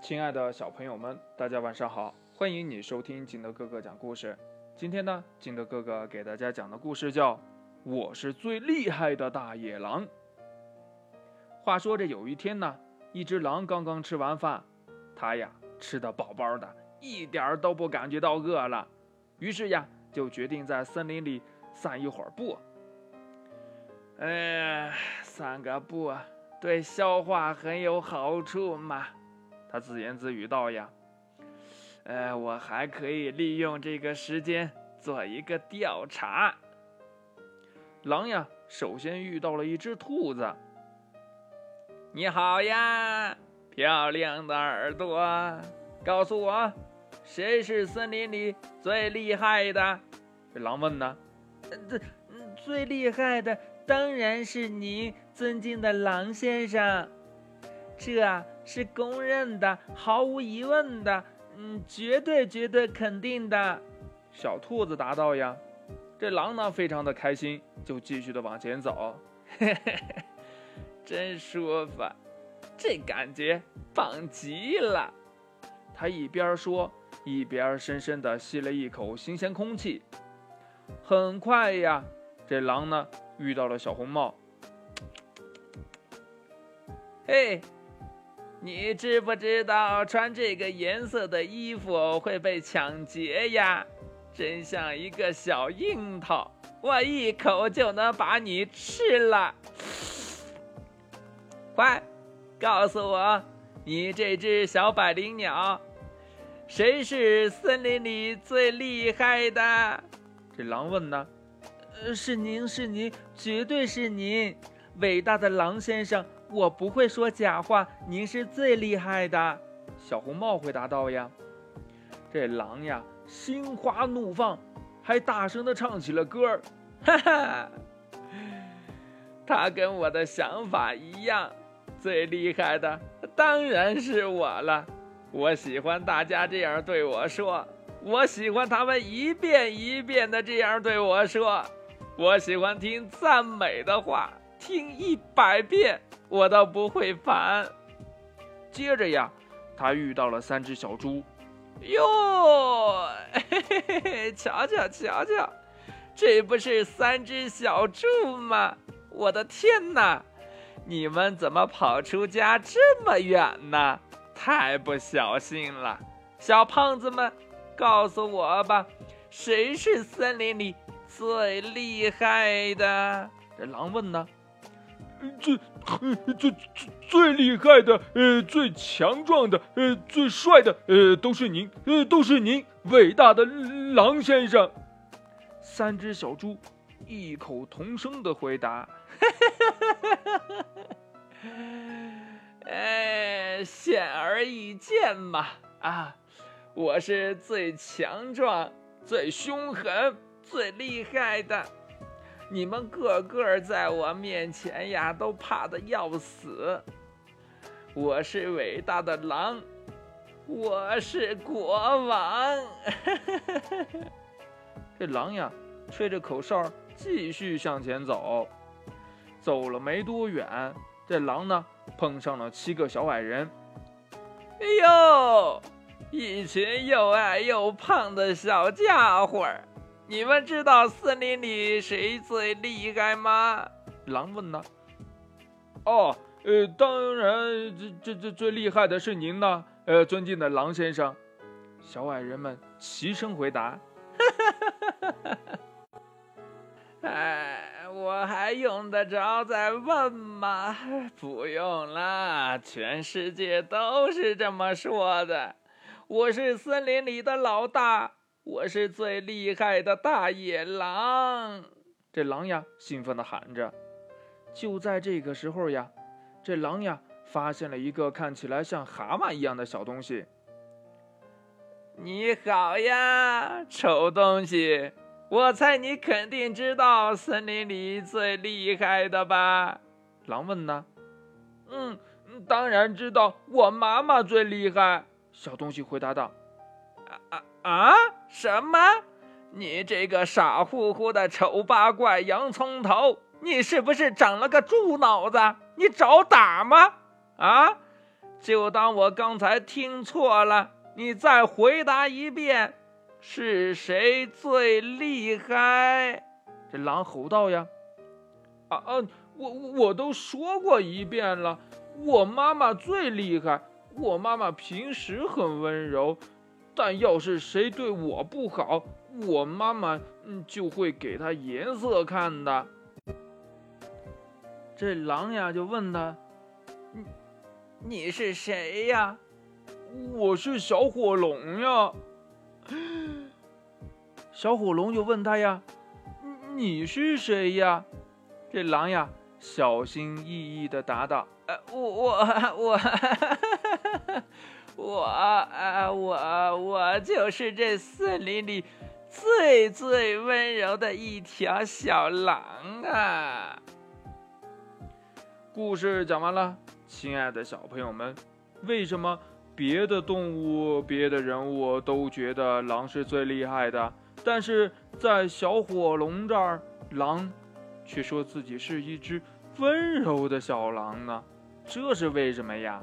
亲爱的小朋友们，大家晚上好！欢迎你收听金德哥哥讲故事。今天呢，金德哥哥给大家讲的故事叫《我是最厉害的大野狼》。话说这有一天呢，一只狼刚刚吃完饭，它呀吃得饱饱的，一点儿都不感觉到饿了，于是呀就决定在森林里散一会儿步。哎，散个步对消化很有好处嘛。他自言自语道：“呀，呃，我还可以利用这个时间做一个调查。”狼呀，首先遇到了一只兔子。“你好呀，漂亮的耳朵，告诉我，谁是森林里最厉害的？”这狼问呢。“最最厉害的当然是您，尊敬的狼先生。”这。是公认的，毫无疑问的，嗯，绝对绝对肯定的。小兔子答道：“呀，这狼呢，非常的开心，就继续的往前走。嘿嘿嘿，真舒服，这感觉棒极了。”他一边说，一边深深的吸了一口新鲜空气。很快呀，这狼呢遇到了小红帽。嘿。你知不知道穿这个颜色的衣服会被抢劫呀？真像一个小樱桃，我一口就能把你吃了。快，告诉我，你这只小百灵鸟，谁是森林里最厉害的？这狼问呢。呃，是您，是您，绝对是您，伟大的狼先生。我不会说假话，您是最厉害的。小红帽回答道：“呀，这狼呀，心花怒放，还大声的唱起了歌儿。哈哈，他跟我的想法一样，最厉害的当然是我了。我喜欢大家这样对我说，我喜欢他们一遍一遍的这样对我说，我喜欢听赞美的话，听一百遍。”我倒不会烦。接着呀，他遇到了三只小猪。哟，嘿嘿嘿，瞧瞧瞧瞧，这不是三只小猪吗？我的天哪，你们怎么跑出家这么远呢？太不小心了！小胖子们，告诉我吧，谁是森林里最厉害的？这狼问呢。最最最最厉害的，呃，最强壮的，呃，最帅的，呃，都是您，呃，都是您，伟大的狼先生。三只小猪异口同声的回答：“哈哈哈哈哈哈哎，显而易见嘛，啊，我是最强壮、最凶狠、最厉害的。”你们个个在我面前呀，都怕的要死。我是伟大的狼，我是国王。这狼呀，吹着口哨，继续向前走。走了没多远，这狼呢，碰上了七个小矮人。哎呦，一群又矮又胖的小家伙儿。你们知道森林里谁最厉害吗？狼问呢。哦，呃，当然，这这这最厉害的是您呢，呃，尊敬的狼先生。小矮人们齐声回答。哎，我还用得着再问吗？不用啦，全世界都是这么说的。我是森林里的老大。我是最厉害的大野狼！这狼呀，兴奋地喊着。就在这个时候呀，这狼呀，发现了一个看起来像蛤蟆一样的小东西。你好呀，丑东西！我猜你肯定知道森林里最厉害的吧？狼问呢。嗯，当然知道，我妈妈最厉害。小东西回答道。啊啊！什么？你这个傻乎乎的丑八怪洋葱头，你是不是长了个猪脑子？你找打吗？啊！就当我刚才听错了，你再回答一遍，是谁最厉害？这狼吼道呀！啊啊！我我都说过一遍了，我妈妈最厉害。我妈妈平时很温柔，但要是谁对我不好，我妈妈就会给他颜色看的。这狼呀就问他：“你你是谁呀？”“我是小火龙呀。”小火龙就问他呀：“你是谁呀？”这狼呀小心翼翼的答道：“呃，我我我。”我我啊，我我就是这森林里最最温柔的一条小狼啊！故事讲完了，亲爱的小朋友们，为什么别的动物、别的人物都觉得狼是最厉害的，但是在小火龙这儿，狼却说自己是一只温柔的小狼呢？这是为什么呀？